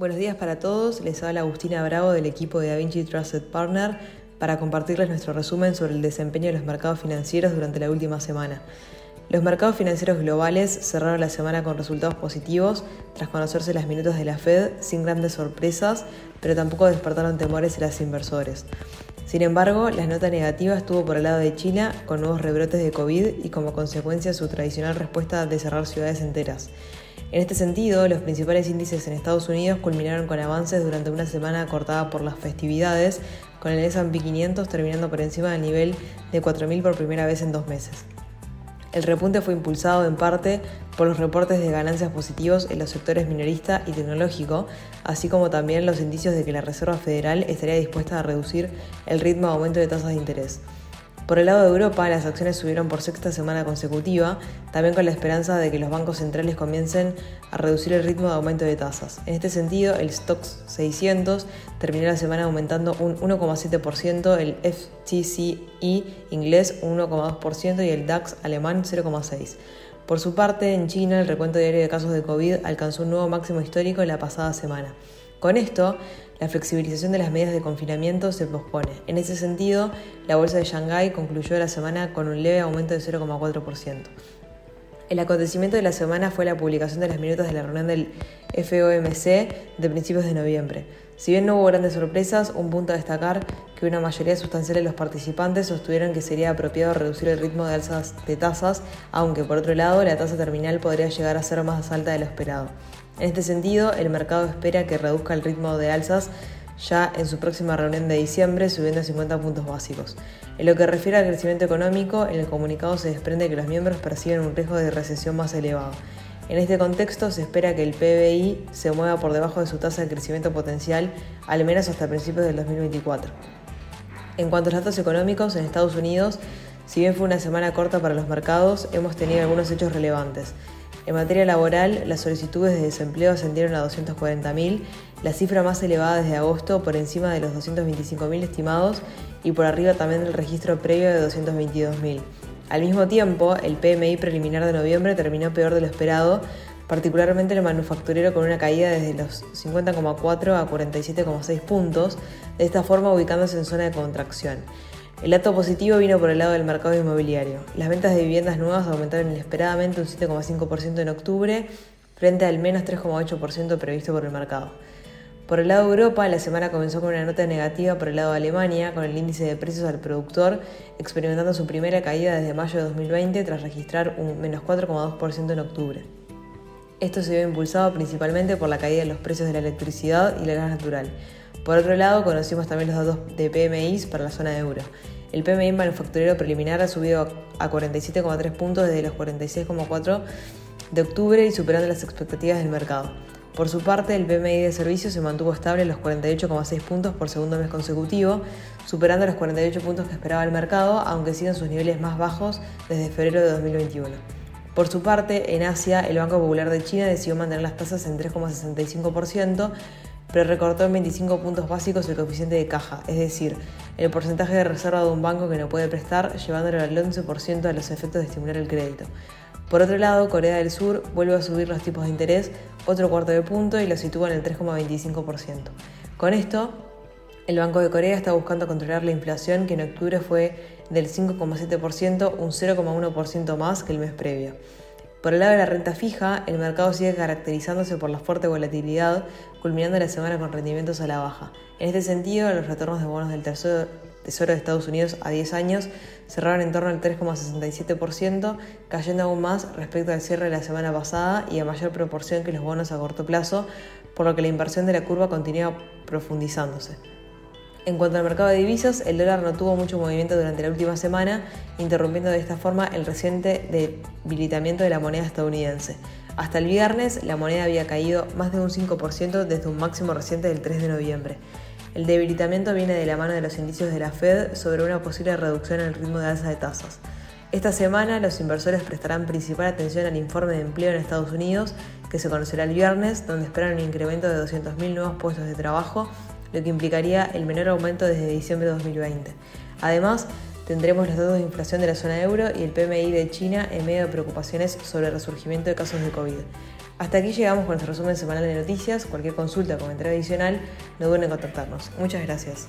Buenos días para todos, les habla Agustina Bravo del equipo de DaVinci Trusted Partner para compartirles nuestro resumen sobre el desempeño de los mercados financieros durante la última semana. Los mercados financieros globales cerraron la semana con resultados positivos tras conocerse las minutos de la Fed sin grandes sorpresas, pero tampoco despertaron temores en los inversores. Sin embargo, la nota negativa estuvo por el lado de China con nuevos rebrotes de COVID y como consecuencia su tradicional respuesta de cerrar ciudades enteras. En este sentido, los principales índices en Estados Unidos culminaron con avances durante una semana cortada por las festividades, con el S&P 500 terminando por encima del nivel de 4.000 por primera vez en dos meses. El repunte fue impulsado en parte por los reportes de ganancias positivos en los sectores minorista y tecnológico, así como también los indicios de que la Reserva Federal estaría dispuesta a reducir el ritmo de aumento de tasas de interés. Por el lado de Europa, las acciones subieron por sexta semana consecutiva, también con la esperanza de que los bancos centrales comiencen a reducir el ritmo de aumento de tasas. En este sentido, el Stoxx 600 terminó la semana aumentando un 1,7%, el FTSE inglés un 1,2% y el DAX alemán 0,6%. Por su parte, en China, el recuento diario de casos de COVID alcanzó un nuevo máximo histórico en la pasada semana. Con esto, la flexibilización de las medidas de confinamiento se pospone. En ese sentido, la bolsa de Shanghái concluyó la semana con un leve aumento de 0,4%. El acontecimiento de la semana fue la publicación de las minutos de la reunión del FOMC de principios de noviembre. Si bien no hubo grandes sorpresas, un punto a destacar que una mayoría sustancial de los participantes sostuvieron que sería apropiado reducir el ritmo de alzas de tasas, aunque por otro lado la tasa terminal podría llegar a ser más alta de lo esperado. En este sentido, el mercado espera que reduzca el ritmo de alzas ya en su próxima reunión de diciembre, subiendo 50 puntos básicos. En lo que refiere al crecimiento económico, en el comunicado se desprende que los miembros perciben un riesgo de recesión más elevado. En este contexto, se espera que el PBI se mueva por debajo de su tasa de crecimiento potencial, al menos hasta principios del 2024. En cuanto a los datos económicos, en Estados Unidos, si bien fue una semana corta para los mercados, hemos tenido algunos hechos relevantes. En materia laboral, las solicitudes de desempleo ascendieron a 240.000, la cifra más elevada desde agosto, por encima de los 225.000 estimados y por arriba también del registro previo de 222.000. Al mismo tiempo, el PMI preliminar de noviembre terminó peor de lo esperado, particularmente el manufacturero con una caída desde los 50,4 a 47,6 puntos, de esta forma ubicándose en zona de contracción. El dato positivo vino por el lado del mercado inmobiliario. Las ventas de viviendas nuevas aumentaron inesperadamente un 7,5% en octubre, frente al menos 3,8% previsto por el mercado. Por el lado de Europa, la semana comenzó con una nota negativa por el lado de Alemania, con el índice de precios al productor experimentando su primera caída desde mayo de 2020 tras registrar un menos 4,2% en octubre. Esto se vio impulsado principalmente por la caída de los precios de la electricidad y la gas natural. Por otro lado, conocimos también los datos de PMI para la zona de euro. El PMI manufacturero preliminar ha subido a 47,3 puntos desde los 46,4 de octubre y superando las expectativas del mercado. Por su parte, el PMI de servicios se mantuvo estable en los 48,6 puntos por segundo mes consecutivo, superando los 48 puntos que esperaba el mercado, aunque siguen sus niveles más bajos desde febrero de 2021. Por su parte, en Asia, el Banco Popular de China decidió mantener las tasas en 3,65%, pero recortó en 25 puntos básicos el coeficiente de caja, es decir, el porcentaje de reserva de un banco que no puede prestar, llevándolo al 11% a los efectos de estimular el crédito. Por otro lado, Corea del Sur vuelve a subir los tipos de interés otro cuarto de punto y lo sitúa en el 3,25%. Con esto, el Banco de Corea está buscando controlar la inflación que en octubre fue del 5,7%, un 0,1% más que el mes previo. Por el lado de la renta fija, el mercado sigue caracterizándose por la fuerte volatilidad, culminando la semana con rendimientos a la baja. En este sentido, los retornos de bonos del Tesoro de Estados Unidos a 10 años cerraron en torno al 3,67%, cayendo aún más respecto al cierre de la semana pasada y a mayor proporción que los bonos a corto plazo, por lo que la inversión de la curva continúa profundizándose. En cuanto al mercado de divisas, el dólar no tuvo mucho movimiento durante la última semana, interrumpiendo de esta forma el reciente debilitamiento de la moneda estadounidense. Hasta el viernes, la moneda había caído más de un 5% desde un máximo reciente del 3 de noviembre. El debilitamiento viene de la mano de los indicios de la Fed sobre una posible reducción en el ritmo de alza de tasas. Esta semana los inversores prestarán principal atención al informe de empleo en Estados Unidos, que se conocerá el viernes, donde esperan un incremento de 200.000 nuevos puestos de trabajo lo que implicaría el menor aumento desde diciembre de 2020. Además, tendremos los datos de inflación de la zona euro y el PMI de China en medio de preocupaciones sobre el resurgimiento de casos de COVID. Hasta aquí llegamos con nuestro resumen semanal de noticias. Cualquier consulta o comentario adicional, no duden en contactarnos. Muchas gracias.